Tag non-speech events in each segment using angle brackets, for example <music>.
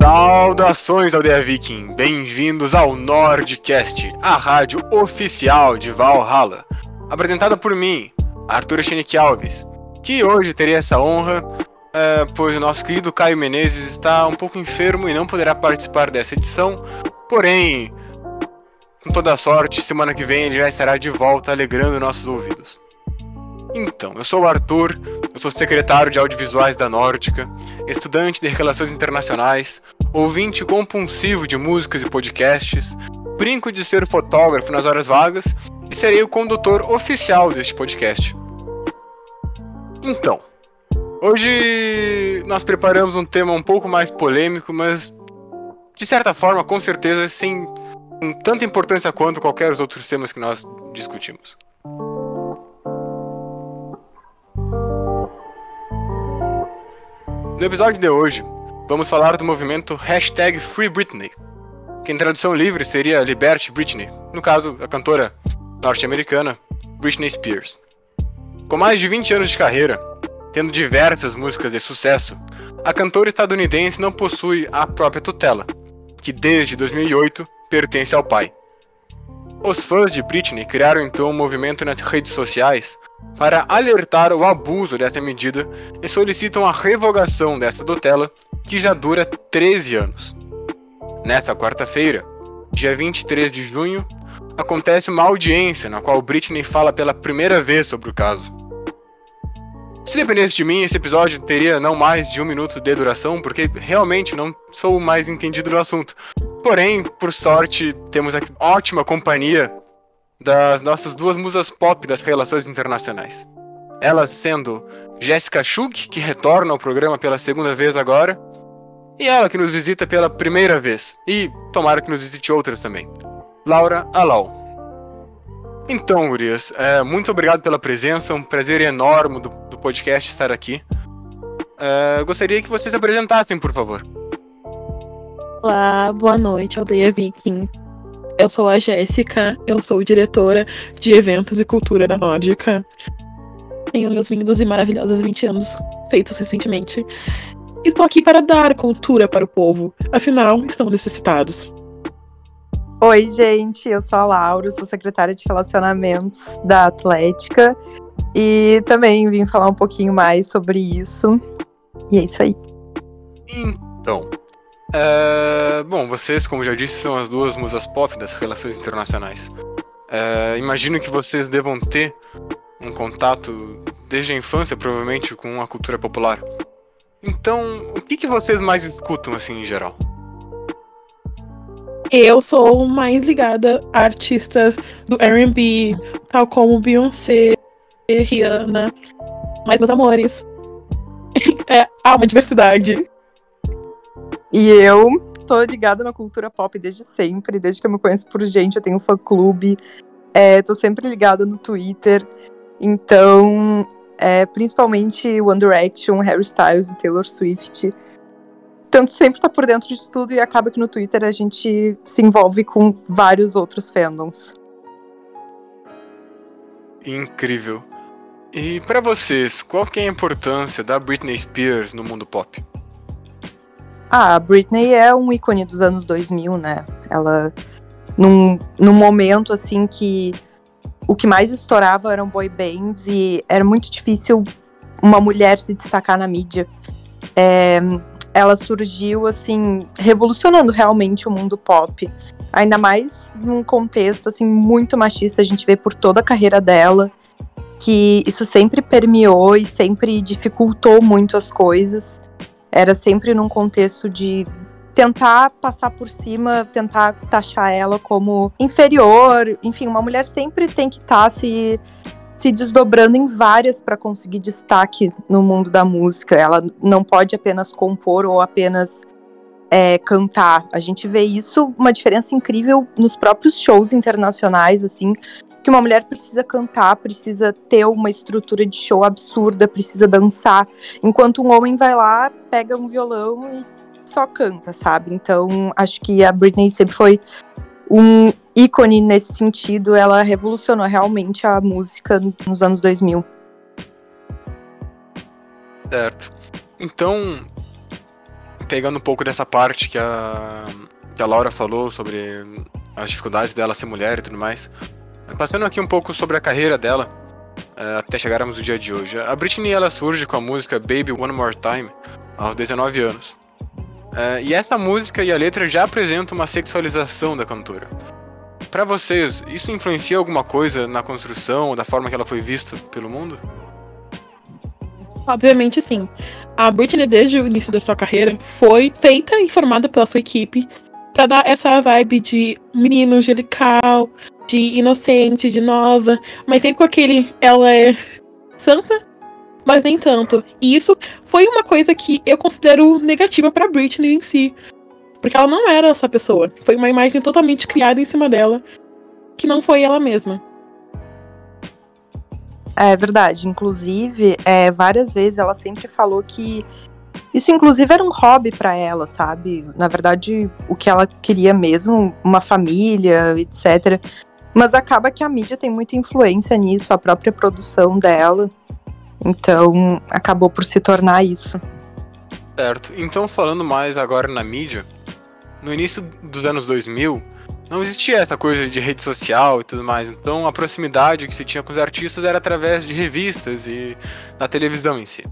Saudações Aldeia Viking, bem-vindos ao Nordcast, a rádio oficial de Valhalla, apresentada por mim, Arthur Echenique Alves, que hoje teria essa honra, é, pois o nosso querido Caio Menezes está um pouco enfermo e não poderá participar dessa edição, porém, com toda a sorte, semana que vem ele já estará de volta alegrando nossos ouvidos. Então, eu sou o Arthur, eu sou secretário de audiovisuais da Nórdica, estudante de relações internacionais, ouvinte compulsivo de músicas e podcasts, brinco de ser fotógrafo nas horas vagas e serei o condutor oficial deste podcast. Então, hoje nós preparamos um tema um pouco mais polêmico, mas de certa forma, com certeza, sem tanta importância quanto qualquer dos outros temas que nós discutimos. No episódio de hoje, vamos falar do movimento hashtag Free Britney, que em tradução livre seria Liberte Britney, no caso, a cantora norte-americana Britney Spears. Com mais de 20 anos de carreira, tendo diversas músicas de sucesso, a cantora estadunidense não possui a própria tutela, que desde 2008 pertence ao pai. Os fãs de Britney criaram então um movimento nas redes sociais para alertar o abuso dessa medida e solicitam a revogação dessa tutela, que já dura 13 anos. Nessa quarta-feira, dia 23 de junho, acontece uma audiência na qual Britney fala pela primeira vez sobre o caso. Se dependesse de mim, esse episódio teria não mais de um minuto de duração, porque realmente não sou o mais entendido do assunto. Porém, por sorte, temos aqui ótima companhia das nossas duas musas pop das relações internacionais. Elas sendo Jéssica Schug, que retorna ao programa pela segunda vez agora, e ela que nos visita pela primeira vez, e tomara que nos visite outras também, Laura Alau. Então, Gurias, é, muito obrigado pela presença, um prazer enorme do, do podcast estar aqui. É, gostaria que vocês se apresentassem, por favor. Olá, boa noite, aldeia Viking. Eu sou a Jéssica, eu sou diretora de eventos e cultura da Nórdica. Tenho meus lindos e maravilhosos 20 anos feitos recentemente. Estou aqui para dar cultura para o povo, afinal, estão necessitados. Oi, gente, eu sou a Laura, sou secretária de Relacionamentos da Atlética e também vim falar um pouquinho mais sobre isso. E é isso aí. Então, é, bom, vocês, como já disse, são as duas musas pop das relações internacionais. É, imagino que vocês devam ter um contato desde a infância, provavelmente, com a cultura popular. Então, o que, que vocês mais escutam, assim, em geral? Eu sou mais ligada a artistas do R&B, tal como Beyoncé, Rihanna. Mas, meus amores, <laughs> é, há uma diversidade. E eu tô ligada na cultura pop desde sempre, desde que eu me conheço por gente, eu tenho um fã-clube, é, tô sempre ligada no Twitter, então, é, principalmente One Direction, Harry Styles e Taylor Swift, tanto sempre tá por dentro de tudo e acaba que no Twitter a gente se envolve com vários outros fandoms. Incrível. E para vocês, qual que é a importância da Britney Spears no mundo pop? Ah, a Britney é um ícone dos anos 2000, né? Ela, num, num momento assim que o que mais estourava eram boy bands e era muito difícil uma mulher se destacar na mídia. É, ela surgiu assim revolucionando realmente o mundo pop, ainda mais num contexto assim muito machista. A gente vê por toda a carreira dela que isso sempre permeou e sempre dificultou muito as coisas era sempre num contexto de tentar passar por cima, tentar taxar ela como inferior. Enfim, uma mulher sempre tem que estar tá se, se desdobrando em várias para conseguir destaque no mundo da música. Ela não pode apenas compor ou apenas é, cantar. A gente vê isso, uma diferença incrível nos próprios shows internacionais, assim, que uma mulher precisa cantar, precisa ter uma estrutura de show absurda, precisa dançar, enquanto um homem vai lá, pega um violão e só canta, sabe? Então, acho que a Britney sempre foi um ícone nesse sentido, ela revolucionou realmente a música nos anos 2000. Certo. Então, pegando um pouco dessa parte que a, que a Laura falou sobre as dificuldades dela ser mulher e tudo mais, passando aqui um pouco sobre a carreira dela, é, até chegarmos no dia de hoje. A Britney ela surge com a música Baby One More Time aos 19 anos. É, e essa música e a letra já apresentam uma sexualização da cantora. Para vocês, isso influencia alguma coisa na construção, da forma que ela foi vista pelo mundo? Obviamente sim. A Britney, desde o início da sua carreira, foi feita e formada pela sua equipe para dar essa vibe de menino angelical, de inocente, de nova, mas sempre com aquele ela é santa, mas nem tanto. E isso foi uma coisa que eu considero negativa para Britney em si, porque ela não era essa pessoa. Foi uma imagem totalmente criada em cima dela, que não foi ela mesma. É verdade. Inclusive, é, várias vezes ela sempre falou que isso, inclusive, era um hobby para ela, sabe? Na verdade, o que ela queria mesmo, uma família, etc. Mas acaba que a mídia tem muita influência nisso, a própria produção dela. Então, acabou por se tornar isso. Certo. Então, falando mais agora na mídia, no início dos anos 2000, não existia essa coisa de rede social e tudo mais. Então a proximidade que se tinha com os artistas era através de revistas e da televisão em si.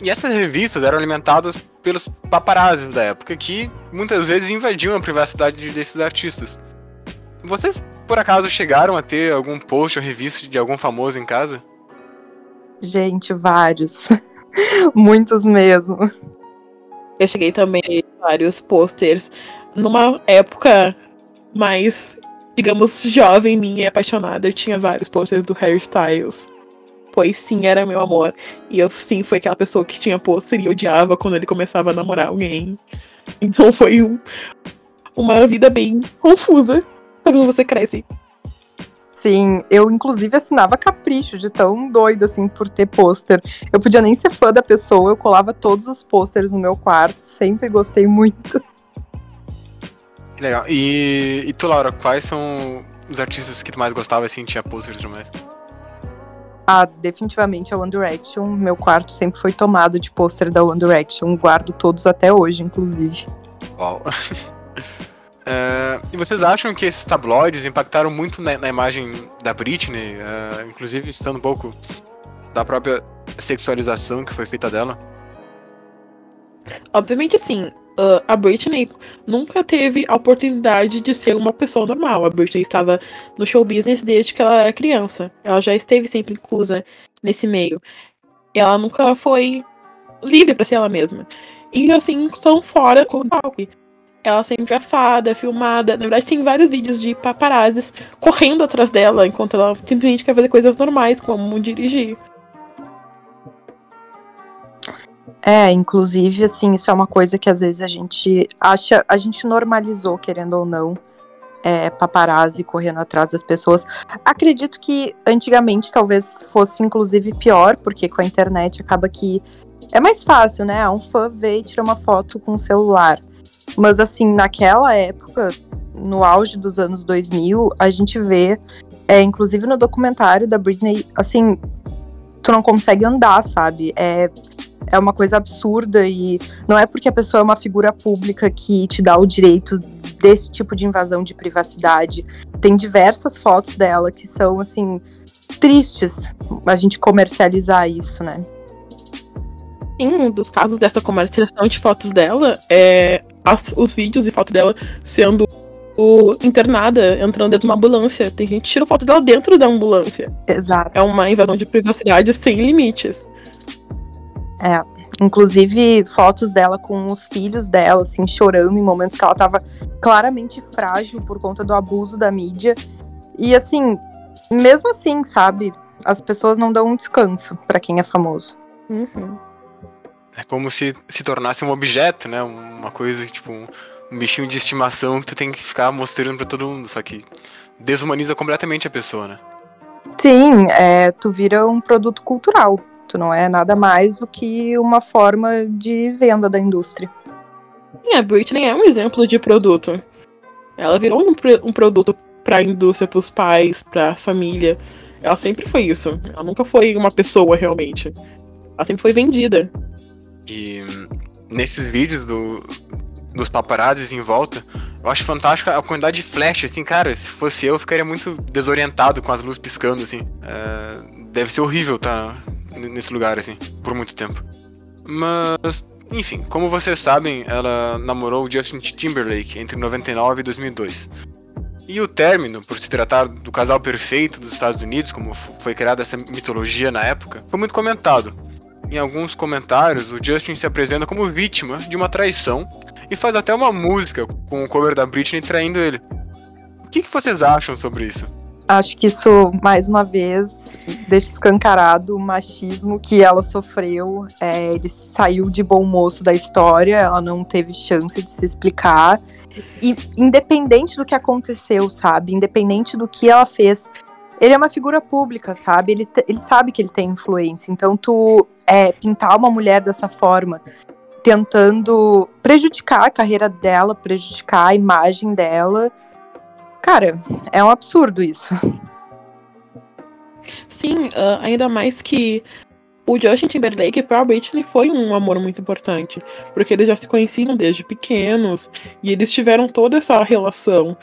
E essas revistas eram alimentadas pelos paparazzi da época, que muitas vezes invadiam a privacidade desses artistas. Vocês, por acaso, chegaram a ter algum post ou revista de algum famoso em casa? Gente, vários. <laughs> Muitos mesmo. Eu cheguei também vários posters numa época mais, digamos, jovem minha e apaixonada. Eu tinha vários posters do Harry Styles. Pois sim, era meu amor. E eu sim foi aquela pessoa que tinha pôster e odiava quando ele começava a namorar alguém. Então foi um, uma vida bem confusa quando você cresce. Sim, eu inclusive assinava capricho de tão doido assim por ter pôster. Eu podia nem ser fã da pessoa, eu colava todos os pôsteres no meu quarto, sempre gostei muito. Legal. E, e tu, Laura, quais são os artistas que tu mais gostava, assim, tinha posters e mais? Ah, definitivamente a One Direction. Meu quarto sempre foi tomado de pôster da One Direction. Guardo todos até hoje, inclusive. Uau. <laughs> Uh, e vocês acham que esses tabloides impactaram muito na, na imagem da Britney, uh, inclusive estando um pouco da própria sexualização que foi feita dela? Obviamente sim. Uh, a Britney nunca teve a oportunidade de ser uma pessoa normal. A Britney estava no show business desde que ela era criança. Ela já esteve sempre inclusa nesse meio. Ela nunca foi livre para ser ela mesma. E assim, tão fora com o palco. Ela sempre é fada, é filmada. Na verdade, tem vários vídeos de paparazzis correndo atrás dela enquanto ela simplesmente quer fazer coisas normais, como dirigir. É, inclusive, assim, isso é uma coisa que às vezes a gente acha, a gente normalizou, querendo ou não, é, paparazzi correndo atrás das pessoas. Acredito que antigamente talvez fosse inclusive pior, porque com a internet acaba que é mais fácil, né? Um fã vê e tira uma foto com o celular. Mas assim, naquela época, no auge dos anos 2000, a gente vê, é, inclusive no documentário da Britney, assim, tu não consegue andar, sabe? É é uma coisa absurda e não é porque a pessoa é uma figura pública que te dá o direito desse tipo de invasão de privacidade. Tem diversas fotos dela que são assim tristes a gente comercializar isso, né? Em um dos casos dessa comercialização de fotos dela, é as, os vídeos e fotos dela sendo o, internada, entrando dentro de uma ambulância. Tem gente que tira foto dela dentro da ambulância. Exato. É uma invasão de privacidade sem limites. É, inclusive fotos dela com os filhos dela, assim, chorando em momentos que ela tava claramente frágil por conta do abuso da mídia. E assim, mesmo assim, sabe, as pessoas não dão um descanso para quem é famoso. Uhum. É como se se tornasse um objeto, né? Uma coisa, tipo, um, um bichinho de estimação que tu tem que ficar mostrando para todo mundo, só que desumaniza completamente a pessoa, né? Sim, é, tu vira um produto cultural. Tu não é nada mais do que uma forma de venda da indústria. Sim, a Britney é um exemplo de produto. Ela virou um, um produto para a indústria, para os pais, para a família. Ela sempre foi isso. Ela nunca foi uma pessoa realmente. Ela sempre foi vendida. E nesses vídeos do, dos paparazzis em volta, eu acho fantástico a quantidade de flash, assim, cara, se fosse eu, eu ficaria muito desorientado com as luzes piscando, assim. É, deve ser horrível estar tá nesse lugar, assim, por muito tempo. Mas, enfim, como vocês sabem, ela namorou o Justin Timberlake entre 99 e 2002. E o término, por se tratar do casal perfeito dos Estados Unidos, como foi criada essa mitologia na época, foi muito comentado. Em alguns comentários, o Justin se apresenta como vítima de uma traição e faz até uma música com o cover da Britney traindo ele. O que, que vocês acham sobre isso? Acho que isso, mais uma vez, deixa escancarado o machismo que ela sofreu. É, ele saiu de bom moço da história, ela não teve chance de se explicar. E independente do que aconteceu, sabe? Independente do que ela fez, ele é uma figura pública, sabe? Ele, ele sabe que ele tem influência. Então, tu é, pintar uma mulher dessa forma, tentando prejudicar a carreira dela, prejudicar a imagem dela. Cara, é um absurdo isso. Sim, uh, ainda mais que o Justin Timberlake para Britney foi um amor muito importante, porque eles já se conheciam desde pequenos e eles tiveram toda essa relação.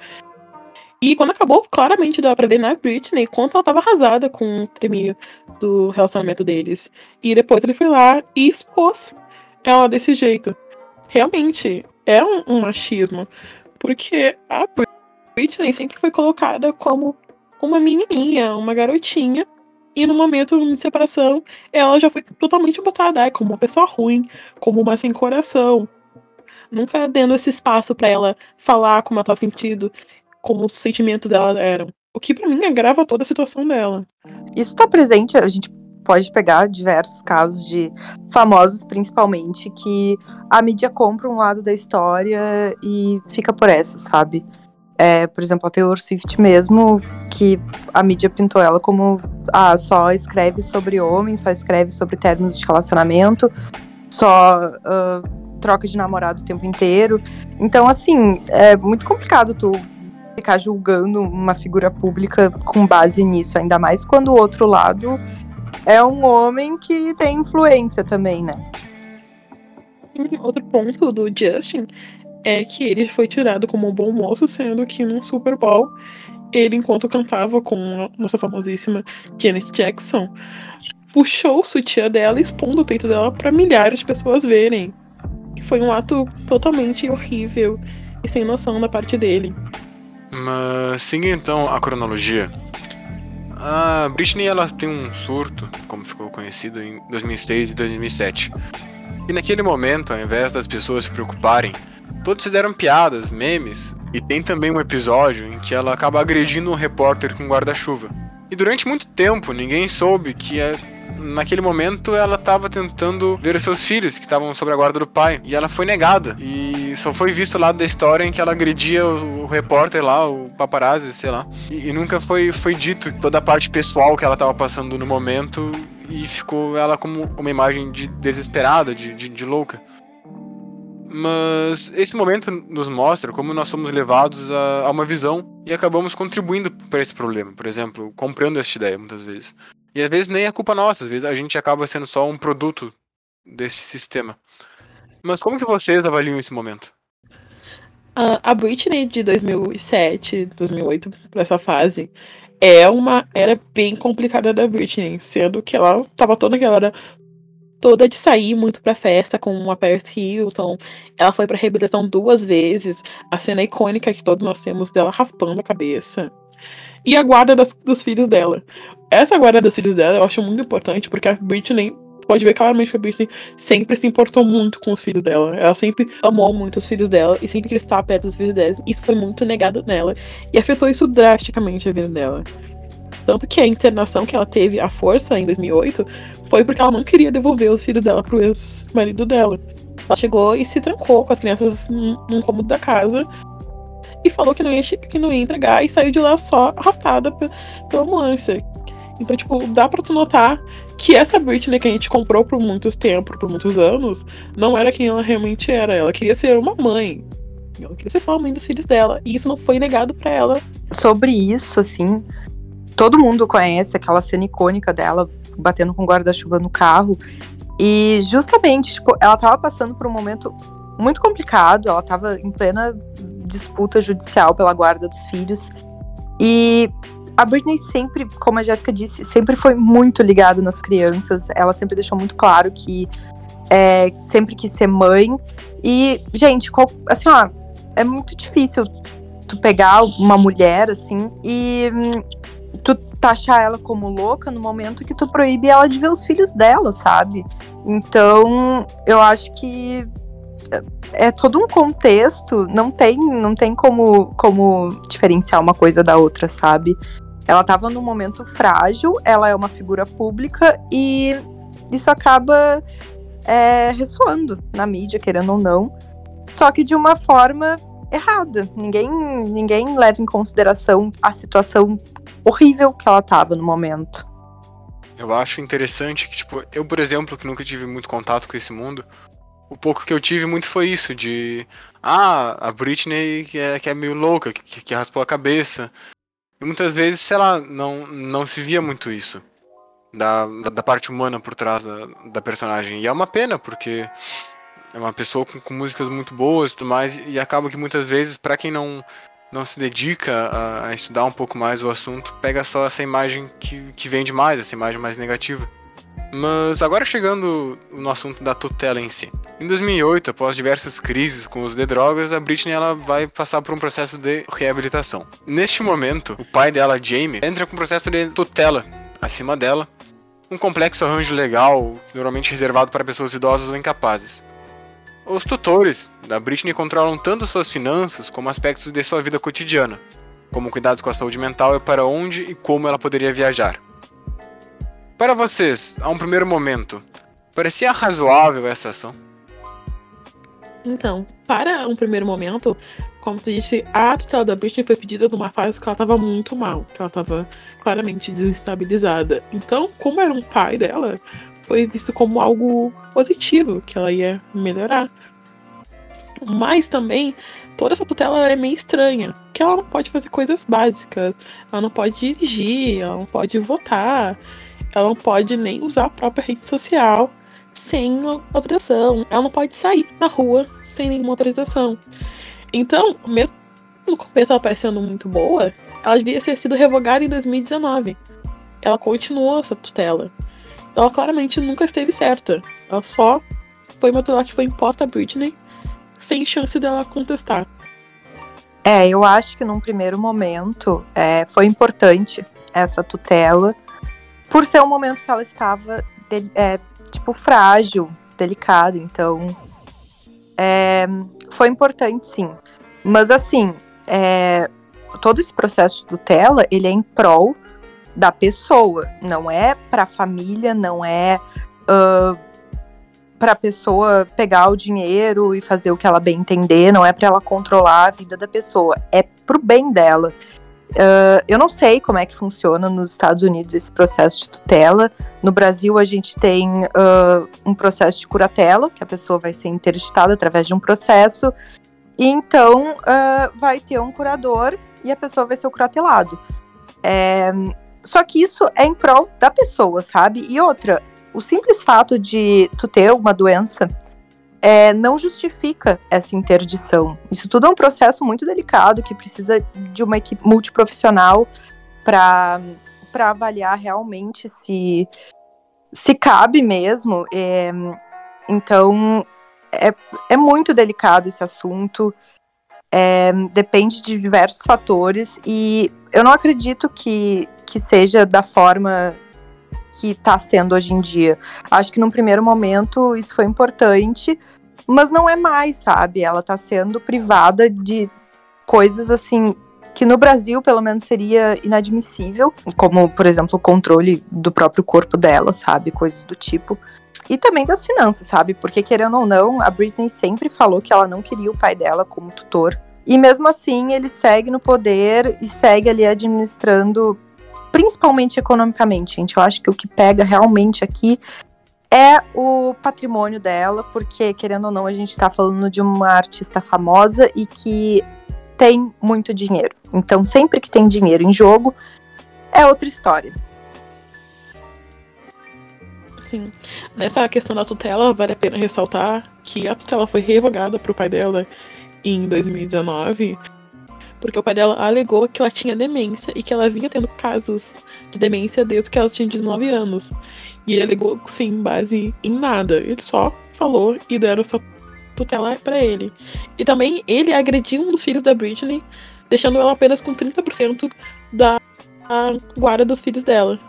E quando acabou, claramente deu pra ver na Britney quanto ela tava arrasada com o treminho do relacionamento deles. E depois ele foi lá e expôs ela desse jeito. Realmente, é um, um machismo. Porque a Britney sempre foi colocada como uma menininha, uma garotinha. E no momento de separação, ela já foi totalmente botada como uma pessoa ruim, como uma sem coração. Nunca dando esse espaço para ela falar como ela tava sentindo como os sentimentos dela eram. O que para mim agrava toda a situação dela. Isso está presente, a gente pode pegar diversos casos de famosos, principalmente, que a mídia compra um lado da história e fica por essa, sabe? É, por exemplo, a Taylor Swift mesmo, que a mídia pintou ela como ah, só escreve sobre homens, só escreve sobre términos de relacionamento, só uh, troca de namorado o tempo inteiro. Então, assim, é muito complicado tu ficar julgando uma figura pública com base nisso, ainda mais quando o outro lado é um homem que tem influência também, né? Outro ponto do Justin é que ele foi tirado como um bom moço, sendo que num Super Bowl, ele, enquanto cantava com a nossa famosíssima Janet Jackson, puxou o sutiã dela, expondo o peito dela para milhares de pessoas verem. Que foi um ato totalmente horrível e sem noção da parte dele. Mas seguindo então a cronologia. A Britney ela tem um surto, como ficou conhecido, em 2006 e 2007. E naquele momento, ao invés das pessoas se preocuparem, todos fizeram piadas, memes, e tem também um episódio em que ela acaba agredindo um repórter com guarda-chuva. E durante muito tempo ninguém soube que é naquele momento ela estava tentando ver seus filhos que estavam sob a guarda do pai e ela foi negada e só foi visto o lado da história em que ela agredia o, o repórter lá, o paparazzi, sei lá. E, e, nunca foi, foi dito toda a parte pessoal que ela estava passando no momento e ficou ela como uma imagem de desesperada, de, de, de louca. Mas esse momento nos mostra como nós somos levados a, a uma visão e acabamos contribuindo para esse problema. Por exemplo, comprando essa ideia muitas vezes. E às vezes nem é culpa nossa, às vezes a gente acaba sendo só um produto deste sistema. Mas como que vocês avaliam esse momento? Uh, a Britney de 2007, 2008, para essa fase, é uma era bem complicada da Britney, sendo que ela tava toda aquela hora toda de sair muito pra festa com a Paris Hilton. Ela foi pra reabilitação duas vezes. A cena icônica que todos nós temos dela raspando a cabeça. E a guarda das, dos filhos dela. Essa guarda dos filhos dela eu acho muito importante, porque a Britney pode ver claramente que a Britney sempre se importou muito com os filhos dela. Ela sempre amou muito os filhos dela e sempre quis estar perto dos filhos dela. Isso foi muito negado nela e afetou isso drasticamente a vida dela. Tanto que a internação que ela teve à força em 2008 foi porque ela não queria devolver os filhos dela pro ex-marido dela. Ela chegou e se trancou com as crianças num cômodo da casa e falou que não ia, que não ia entregar e saiu de lá só arrastada pela ambulância. Então, tipo, dá pra tu notar que essa Britney que a gente comprou por muitos tempos, por muitos anos, não era quem ela realmente era. Ela queria ser uma mãe. Ela queria ser só a mãe dos filhos dela. E isso não foi negado para ela. Sobre isso, assim, todo mundo conhece aquela cena icônica dela batendo com guarda-chuva no carro. E justamente, tipo, ela tava passando por um momento muito complicado, ela tava em plena disputa judicial pela guarda dos filhos. E a Britney sempre, como a Jéssica disse, sempre foi muito ligada nas crianças. Ela sempre deixou muito claro que é, sempre quis ser mãe. E, gente, qual, assim, ó, é muito difícil tu pegar uma mulher, assim, e hum, tu taxar ela como louca no momento que tu proíbe ela de ver os filhos dela, sabe? Então, eu acho que é, todo um contexto, não tem, não tem como, como diferenciar uma coisa da outra, sabe? Ela estava num momento frágil, ela é uma figura pública e isso acaba é, ressoando na mídia, querendo ou não, só que de uma forma errada. Ninguém, ninguém leva em consideração a situação horrível que ela estava no momento. Eu acho interessante que, tipo, eu, por exemplo, que nunca tive muito contato com esse mundo, o pouco que eu tive muito foi isso, de ah, a Britney que é, que é meio louca, que, que raspou a cabeça. E muitas vezes, sei lá, não, não se via muito isso. Da, da parte humana por trás da, da personagem. E é uma pena, porque é uma pessoa com, com músicas muito boas e tudo mais, e acaba que muitas vezes, para quem não, não se dedica a, a, estudar um pouco mais o assunto, pega só essa imagem que, que vende mais, essa imagem mais negativa. Mas agora chegando no assunto da tutela em si. Em 2008, após diversas crises com os de drogas, a Britney ela vai passar por um processo de reabilitação. Neste momento, o pai dela, Jamie, entra com um processo de tutela acima dela, um complexo arranjo legal, normalmente reservado para pessoas idosas ou incapazes. Os tutores da Britney controlam tanto suas finanças como aspectos de sua vida cotidiana, como cuidados com a saúde mental e para onde e como ela poderia viajar. Para vocês, a um primeiro momento, parecia razoável essa ação? Então, para um primeiro momento, como tu disse, a tutela da Britney foi pedida numa fase que ela estava muito mal, que ela estava claramente desestabilizada. Então, como era um pai dela, foi visto como algo positivo, que ela ia melhorar. Mas também, toda essa tutela é meio estranha, que ela não pode fazer coisas básicas, ela não pode dirigir, ela não pode votar, ela não pode nem usar a própria rede social sem autorização. Ela não pode sair na rua sem nenhuma autorização. Então, mesmo no começo ela parecendo muito boa, ela devia ter sido revogada em 2019. Ela continuou essa tutela. Ela claramente nunca esteve certa. Ela só foi uma tutela que foi imposta a Britney sem chance dela contestar. É, eu acho que num primeiro momento é, foi importante essa tutela por ser um momento que ela estava de, é, tipo frágil, delicada, então é, foi importante sim. Mas assim, é, todo esse processo de tutela ele é em prol da pessoa, não é para a família, não é uh, para a pessoa pegar o dinheiro e fazer o que ela bem entender, não é para ela controlar a vida da pessoa, é pro bem dela. Uh, eu não sei como é que funciona nos Estados Unidos esse processo de tutela. No Brasil, a gente tem uh, um processo de curatela, que a pessoa vai ser interditada através de um processo, e então uh, vai ter um curador e a pessoa vai ser o curatelado. É, só que isso é em prol da pessoa, sabe? E outra, o simples fato de tu ter uma doença é, não justifica essa interdição. Isso tudo é um processo muito delicado que precisa de uma equipe multiprofissional para avaliar realmente se, se cabe mesmo. É, então, é, é muito delicado esse assunto. É, depende de diversos fatores e eu não acredito que, que seja da forma que está sendo hoje em dia. Acho que num primeiro momento isso foi importante, mas não é mais, sabe? Ela está sendo privada de coisas assim que no Brasil, pelo menos, seria inadmissível, como, por exemplo, o controle do próprio corpo dela, sabe? Coisas do tipo. E também das finanças, sabe? Porque, querendo ou não, a Britney sempre falou que ela não queria o pai dela como tutor. E mesmo assim, ele segue no poder e segue ali administrando principalmente economicamente, gente. Eu acho que o que pega realmente aqui é o patrimônio dela, porque, querendo ou não, a gente tá falando de uma artista famosa e que tem muito dinheiro. Então, sempre que tem dinheiro em jogo, é outra história. Sim. Nessa questão da tutela, vale a pena ressaltar que a tutela foi revogada pro pai dela em 2019, porque o pai dela alegou que ela tinha demência e que ela vinha tendo casos de demência desde que ela tinha 19 anos. E ele alegou sem base em nada. Ele só falou e deram essa tutela para ele. E também ele agrediu um dos filhos da Britney, deixando ela apenas com 30% da guarda dos filhos dela.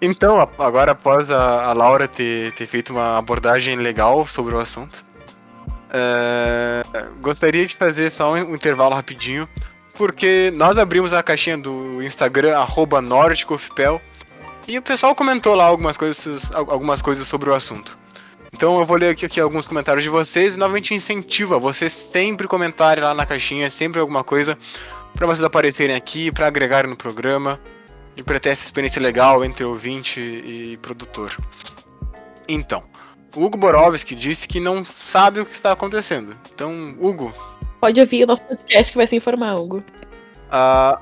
Então, agora após a, a Laura ter, ter feito uma abordagem legal sobre o assunto, é, gostaria de fazer só um, intervalo rapidinho, porque nós abrimos a caixinha do Instagram, arroba e o pessoal comentou lá algumas coisas, algumas coisas sobre o assunto. Então eu vou ler aqui, aqui, alguns comentários de vocês e novamente incentiva vocês sempre comentarem lá na caixinha, sempre alguma coisa para vocês aparecerem aqui, para agregarem no programa e para ter essa experiência legal entre ouvinte e produtor. Então, o Hugo Borovski disse que não sabe o que está acontecendo. Então, Hugo. Pode ouvir o nosso podcast que vai se informar, Hugo. Ah,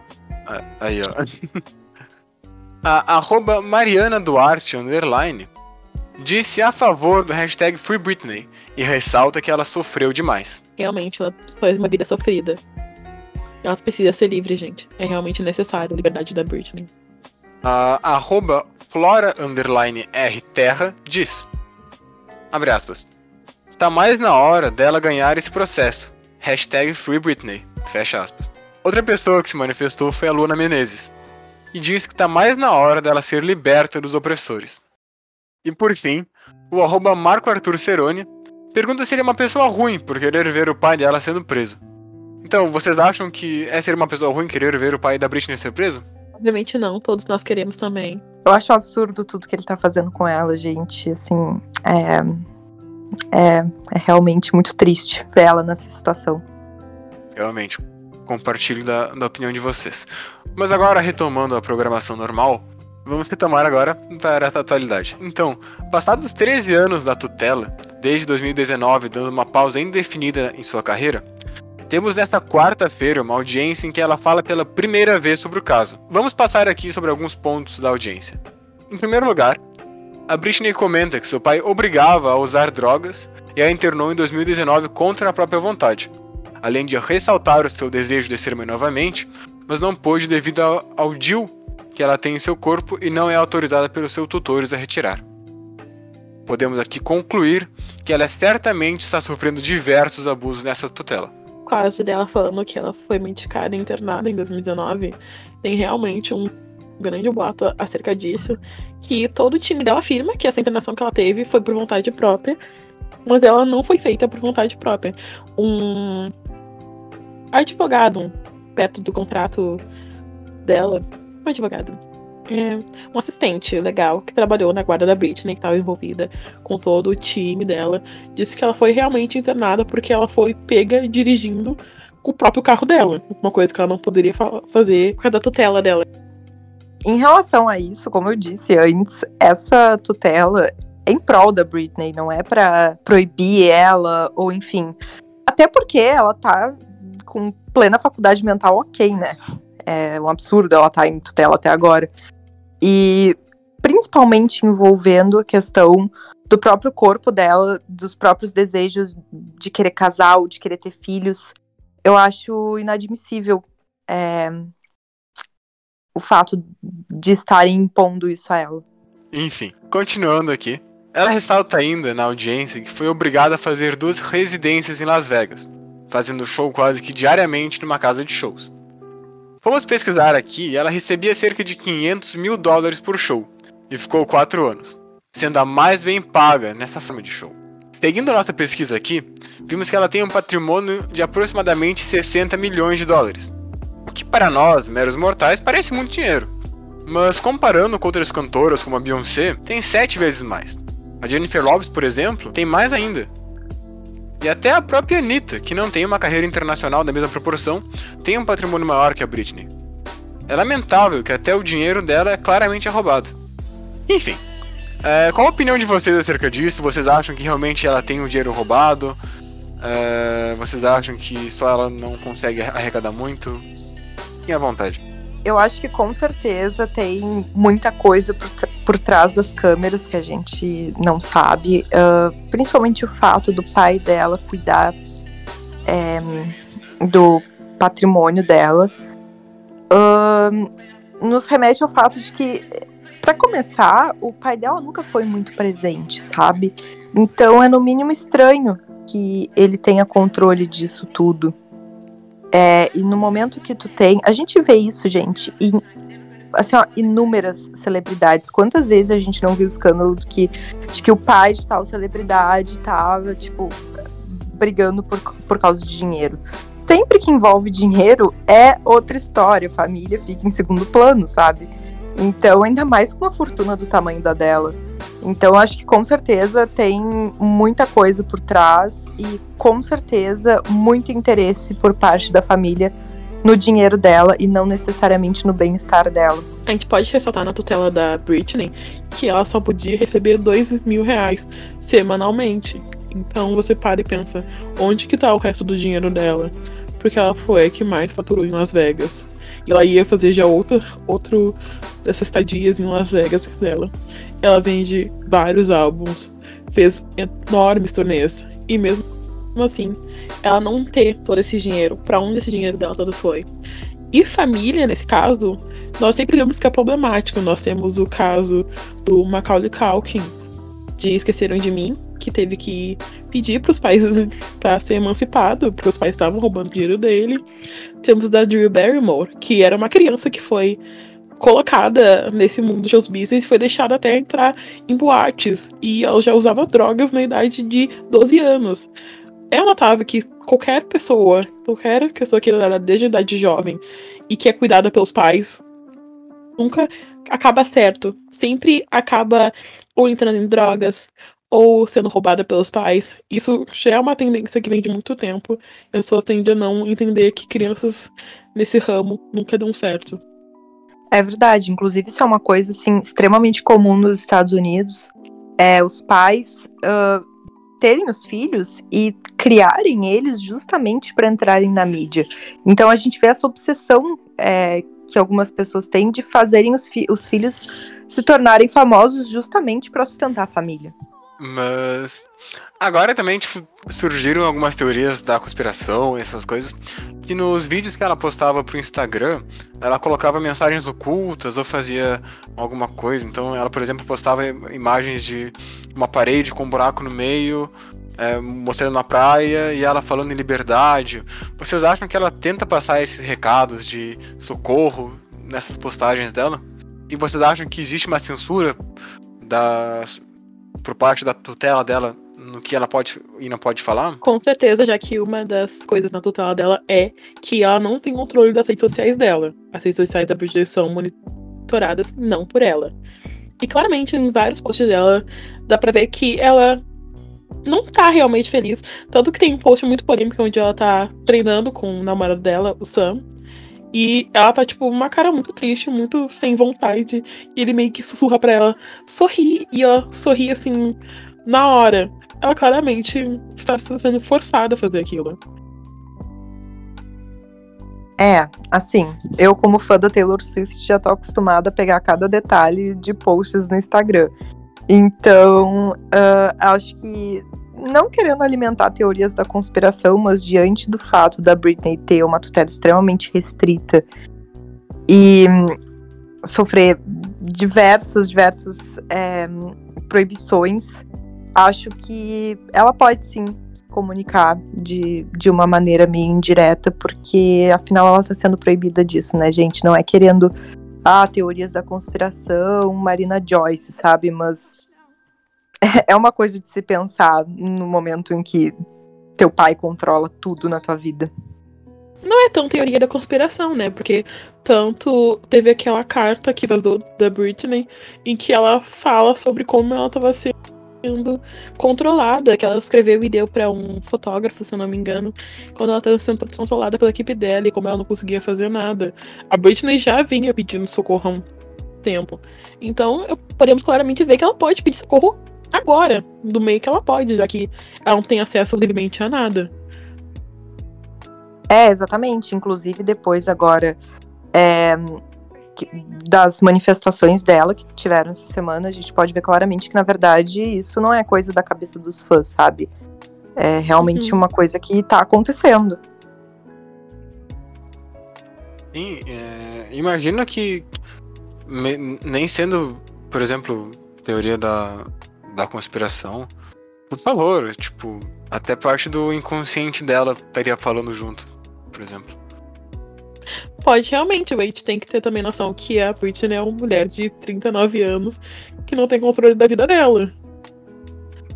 aí, ó. <laughs> A arroba Mariana Duarte, underline, disse a favor do hashtag Free Britney e ressalta que ela sofreu demais. Realmente, ela foi uma vida sofrida. Ela precisa ser livre, gente. É realmente necessário a liberdade da Britney. A arroba Flora underline R Terra diz. Abre aspas. Tá mais na hora dela ganhar esse processo. Hashtag Free Britney. Fecha aspas. Outra pessoa que se manifestou foi a Luna Menezes. E disse que tá mais na hora dela ser liberta dos opressores. E por fim, o arroba Marco Arthur Ceroni pergunta se ele é uma pessoa ruim por querer ver o pai dela sendo preso. Então, vocês acham que é ser uma pessoa ruim querer ver o pai da Britney ser preso? Obviamente não, todos nós queremos também. Eu acho um absurdo tudo que ele tá fazendo com ela, gente. Assim, é. É, é realmente muito triste ver ela nessa situação. Realmente, compartilho da, da opinião de vocês. Mas agora, retomando a programação normal, vamos retomar agora para a atualidade. Então, passados 13 anos da tutela, desde 2019, dando uma pausa indefinida em sua carreira, temos nessa quarta-feira uma audiência em que ela fala pela primeira vez sobre o caso. Vamos passar aqui sobre alguns pontos da audiência. Em primeiro lugar, a Britney comenta que seu pai obrigava a usar drogas e a internou em 2019 contra a própria vontade, além de ressaltar o seu desejo de ser mãe novamente, mas não pôde devido ao, DIL que ela tem em seu corpo e não é autorizada pelos seus tutores a retirar. Podemos aqui concluir que ela certamente está sofrendo diversos abusos nessa tutela caso dela falando que ela foi medicada e internada em 2019, tem realmente um grande boato acerca disso, que todo o time dela afirma que essa internação que ela teve foi por vontade própria, mas ela não foi feita por vontade própria. Um advogado perto do contrato dela, um advogado, é, um assistente legal que trabalhou na guarda da Britney, que estava envolvida com todo o time dela, disse que ela foi realmente internada porque ela foi pega dirigindo com o próprio carro dela. Uma coisa que ela não poderia fa fazer por causa da tutela dela. Em relação a isso, como eu disse antes, essa tutela é em prol da Britney, não é para proibir ela ou enfim. Até porque ela tá com plena faculdade mental ok, né? É um absurdo ela tá em tutela até agora e principalmente envolvendo a questão do próprio corpo dela, dos próprios desejos de querer casar ou de querer ter filhos. Eu acho inadmissível é, o fato de estarem impondo isso a ela. Enfim, continuando aqui. Ela ressalta ainda na audiência que foi obrigada a fazer duas residências em Las Vegas, fazendo show quase que diariamente numa casa de shows. Fomos pesquisar aqui e ela recebia cerca de 500 mil dólares por show, e ficou 4 anos, sendo a mais bem paga nessa forma de show. Seguindo a nossa pesquisa aqui, vimos que ela tem um patrimônio de aproximadamente 60 milhões de dólares, que para nós, meros mortais, parece muito dinheiro. Mas comparando com outras cantoras como a Beyoncé, tem 7 vezes mais. A Jennifer Lopez, por exemplo, tem mais ainda, e até a própria Anitta, que não tem uma carreira internacional da mesma proporção, tem um patrimônio maior que a Britney. é lamentável que até o dinheiro dela é claramente roubado. Enfim, é, qual a opinião de vocês acerca disso? Vocês acham que realmente ela tem o dinheiro roubado? É, vocês acham que só ela não consegue arrecadar muito? Fiquem à vontade. Eu acho que com certeza tem muita coisa por, por trás das câmeras que a gente não sabe. Uh, principalmente o fato do pai dela cuidar é, do patrimônio dela. Uh, nos remete ao fato de que, para começar, o pai dela nunca foi muito presente, sabe? Então é no mínimo estranho que ele tenha controle disso tudo. É, e no momento que tu tem. A gente vê isso, gente, em assim, ó, inúmeras celebridades. Quantas vezes a gente não viu o escândalo de que, de que o pai de tal celebridade tava, tipo, brigando por, por causa de dinheiro. Sempre que envolve dinheiro é outra história. Família fica em segundo plano, sabe? Então, ainda mais com uma fortuna do tamanho da dela. Então, acho que com certeza tem muita coisa por trás e com certeza muito interesse por parte da família no dinheiro dela e não necessariamente no bem-estar dela. A gente pode ressaltar na tutela da Britney que ela só podia receber dois mil reais semanalmente. Então você para e pensa, onde que tá o resto do dinheiro dela? Porque ela foi a que mais faturou em Las Vegas. E ela ia fazer já outra, outro dessas estadias em Las Vegas dela. Ela vende vários álbuns, fez enormes turnês. E mesmo assim, ela não ter todo esse dinheiro, para onde esse dinheiro dela todo foi. E família, nesse caso, nós sempre vemos que é problemático. Nós temos o caso do Macaulay Culkin, de Esqueceram de Mim, que teve que pedir para os pais <laughs> para ser emancipado, porque os pais estavam roubando dinheiro dele. Temos da Drew Barrymore, que era uma criança que foi colocada nesse mundo de shows business e foi deixada até entrar em boates. E ela já usava drogas na idade de 12 anos. É notável que qualquer pessoa, qualquer pessoa que era desde a idade jovem e que é cuidada pelos pais, nunca acaba certo. Sempre acaba ou entrando em drogas, ou sendo roubada pelos pais. Isso já é uma tendência que vem de muito tempo. As pessoas tendem a não entender que crianças nesse ramo nunca dão certo. É verdade. Inclusive, isso é uma coisa assim, extremamente comum nos Estados Unidos. É, os pais uh, terem os filhos e criarem eles justamente para entrarem na mídia. Então a gente vê essa obsessão é, que algumas pessoas têm de fazerem os, fi os filhos se tornarem famosos justamente para sustentar a família. Mas agora também tipo, surgiram algumas teorias da conspiração, essas coisas, que nos vídeos que ela postava pro Instagram, ela colocava mensagens ocultas ou fazia alguma coisa. Então ela, por exemplo, postava imagens de uma parede com um buraco no meio, é, mostrando na praia e ela falando em liberdade. Vocês acham que ela tenta passar esses recados de socorro nessas postagens dela? E vocês acham que existe uma censura da por parte da tutela dela no que ela pode e não pode falar? Com certeza, já que uma das coisas na tutela dela é que ela não tem controle das redes sociais dela. As redes sociais da Bridget são monitoradas não por ela. E claramente, em vários posts dela, dá pra ver que ela não tá realmente feliz. Tanto que tem um post muito polêmico onde ela tá treinando com o namorado dela, o Sam. E ela tá, tipo, uma cara muito triste, muito sem vontade. E ele meio que sussurra pra ela sorri. E ela sorri assim, na hora. Ela claramente está sendo forçada a fazer aquilo. É, assim, eu como fã da Taylor Swift já tô acostumada a pegar cada detalhe de posts no Instagram. Então, uh, acho que não querendo alimentar teorias da conspiração, mas diante do fato da Britney ter uma tutela extremamente restrita e sofrer diversas, diversas é, proibições, acho que ela pode sim se comunicar de, de uma maneira meio indireta, porque afinal ela está sendo proibida disso, né, gente? Não é querendo ah, teorias da conspiração, Marina Joyce, sabe? Mas <laughs> é uma coisa de se pensar no momento em que teu pai controla tudo na tua vida. Não é tão teoria da conspiração, né? Porque tanto teve aquela carta que vazou da Britney em que ela fala sobre como ela estava sendo controlada, que ela escreveu e deu para um fotógrafo, se eu não me engano, quando ela estava sendo controlada pela equipe dela e como ela não conseguia fazer nada. A Britney já vinha pedindo socorro há um tempo. Então, podemos claramente ver que ela pode pedir socorro agora, do meio que ela pode, já que ela não tem acesso livremente a nada. É, exatamente. Inclusive, depois agora é, das manifestações dela que tiveram essa semana, a gente pode ver claramente que, na verdade, isso não é coisa da cabeça dos fãs, sabe? É realmente uhum. uma coisa que tá acontecendo. Sim, é, imagina que me, nem sendo, por exemplo, teoria da, da conspiração, por favor, tipo, até parte do inconsciente dela estaria falando junto, por exemplo. Pode realmente, a gente tem que ter também noção que a Britney é uma mulher de 39 anos que não tem controle da vida dela.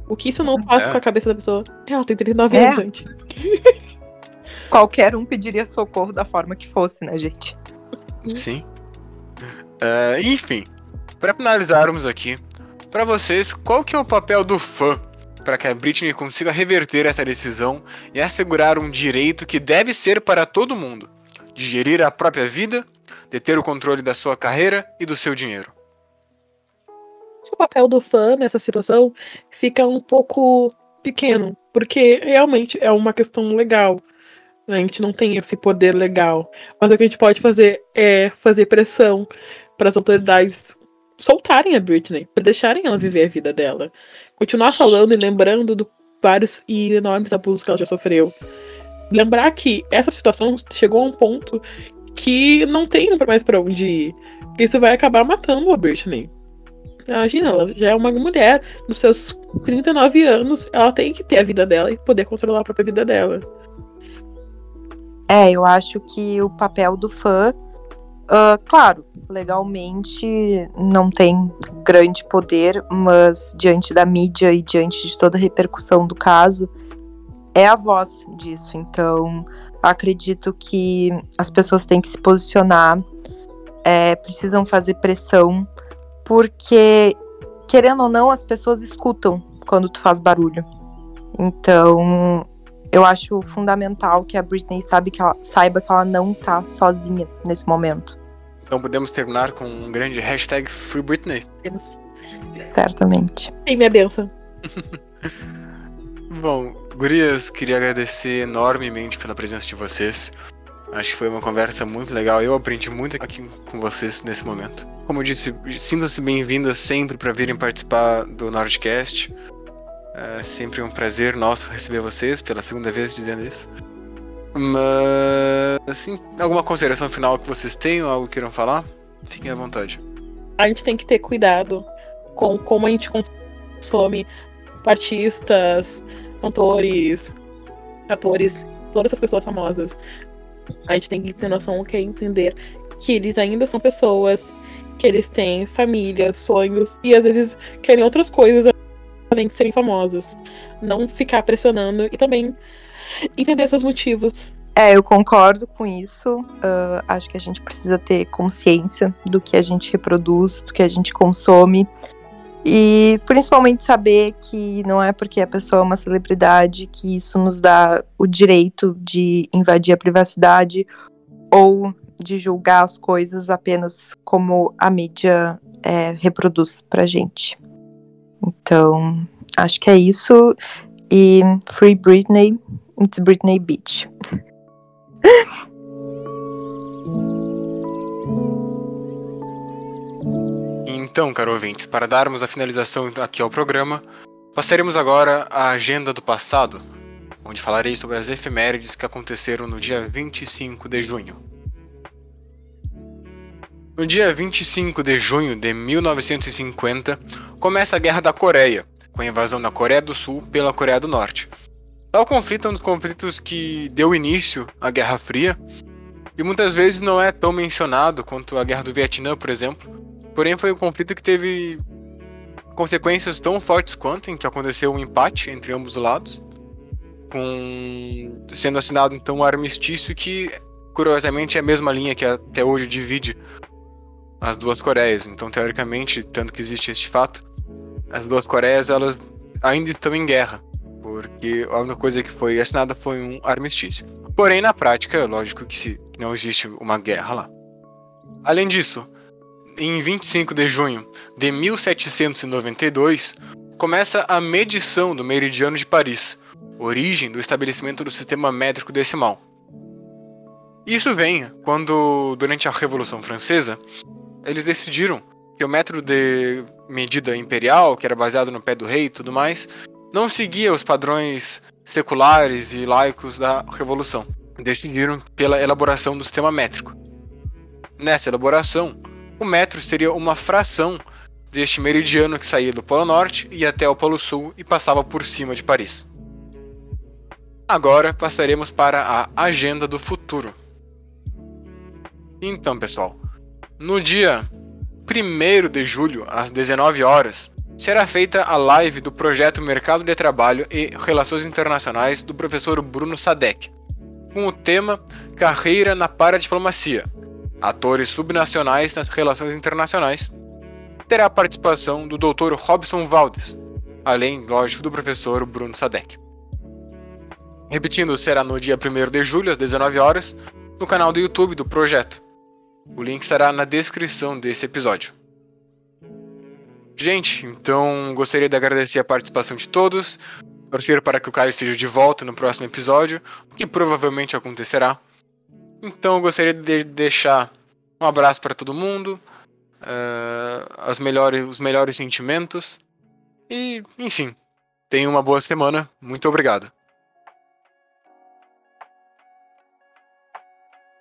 O que isso não faz é. com a cabeça da pessoa? Ela tem 39 é. anos, gente. <laughs> Qualquer um pediria socorro da forma que fosse, né, gente? Sim. Uh, enfim, para finalizarmos aqui, para vocês, qual que é o papel do fã para que a Britney consiga reverter essa decisão e assegurar um direito que deve ser para todo mundo? de gerir a própria vida, de ter o controle da sua carreira e do seu dinheiro. O papel do fã nessa situação fica um pouco pequeno, porque realmente é uma questão legal. A gente não tem esse poder legal. Mas o que a gente pode fazer é fazer pressão para as autoridades soltarem a Britney, para deixarem ela viver a vida dela. Continuar falando e lembrando dos vários e enormes abusos que ela já sofreu lembrar que essa situação chegou a um ponto que não tem mais para onde ir. Isso vai acabar matando a Britney. Imagina, ela já é uma mulher dos seus 39 anos, ela tem que ter a vida dela e poder controlar a própria vida dela. É, eu acho que o papel do fã, uh, claro, legalmente não tem grande poder, mas diante da mídia e diante de toda a repercussão do caso, é a voz disso. Então, acredito que as pessoas têm que se posicionar, é, precisam fazer pressão, porque, querendo ou não, as pessoas escutam quando tu faz barulho. Então, eu acho fundamental que a Britney sabe que ela, saiba que ela não tá sozinha nesse momento. Então podemos terminar com um grande hashtag Free Britney. Certamente. Tem minha benção. <laughs> Bom, Gurias, queria agradecer enormemente pela presença de vocês. Acho que foi uma conversa muito legal. Eu aprendi muito aqui com vocês nesse momento. Como eu disse, sintam-se bem-vindas sempre para virem participar do Nordcast. É sempre um prazer nosso receber vocês, pela segunda vez dizendo isso. Mas, assim, alguma consideração final que vocês tenham, algo que queiram falar? Fiquem à vontade. A gente tem que ter cuidado com como a gente consome artistas, cantores, atores, todas essas pessoas famosas. A gente tem que ter noção que é entender que eles ainda são pessoas, que eles têm família, sonhos e às vezes querem outras coisas além de serem famosos. Não ficar pressionando e também entender seus motivos. É, eu concordo com isso. Uh, acho que a gente precisa ter consciência do que a gente reproduz, do que a gente consome e principalmente saber que não é porque a pessoa é uma celebridade que isso nos dá o direito de invadir a privacidade ou de julgar as coisas apenas como a mídia é, reproduz pra gente. Então, acho que é isso. E Free Britney, it's Britney Beach. Então, caro ouvintes, para darmos a finalização aqui ao programa, passaremos agora à agenda do passado, onde falarei sobre as efemérides que aconteceram no dia 25 de junho. No dia 25 de junho de 1950, começa a Guerra da Coreia, com a invasão da Coreia do Sul pela Coreia do Norte. Tal conflito é um dos conflitos que deu início à Guerra Fria, e muitas vezes não é tão mencionado quanto a Guerra do Vietnã, por exemplo, Porém, foi um conflito que teve consequências tão fortes quanto em que aconteceu um empate entre ambos os lados, com sendo assinado então um armistício que curiosamente é a mesma linha que até hoje divide as duas Coreias. Então, teoricamente, tanto que existe este fato, as duas Coreias elas ainda estão em guerra, porque a única coisa que foi assinada foi um armistício. Porém, na prática, é lógico que não existe uma guerra lá. Além disso, em 25 de junho de 1792, começa a medição do meridiano de Paris, origem do estabelecimento do sistema métrico decimal. Isso vem quando, durante a Revolução Francesa, eles decidiram que o método de medida imperial, que era baseado no pé do rei e tudo mais, não seguia os padrões seculares e laicos da Revolução. Decidiram pela elaboração do sistema métrico. Nessa elaboração, o metro seria uma fração deste meridiano que saía do Polo Norte e até o Polo Sul e passava por cima de Paris. Agora passaremos para a agenda do futuro. Então, pessoal, no dia 1 de julho, às 19 horas, será feita a live do projeto Mercado de Trabalho e Relações Internacionais do professor Bruno Sadek, com o tema Carreira na Paradiplomacia, atores subnacionais nas relações internacionais. Terá a participação do Dr. Robson Valdes, além, lógico, do professor Bruno Sadek. Repetindo, será no dia 1 de julho, às 19 horas, no canal do YouTube do projeto. O link estará na descrição desse episódio. Gente, então gostaria de agradecer a participação de todos, torcer para que o Caio esteja de volta no próximo episódio, o que provavelmente acontecerá. Então gostaria de deixar um abraço para todo mundo, uh, melhores, os melhores sentimentos e, enfim, tenha uma boa semana. Muito obrigado.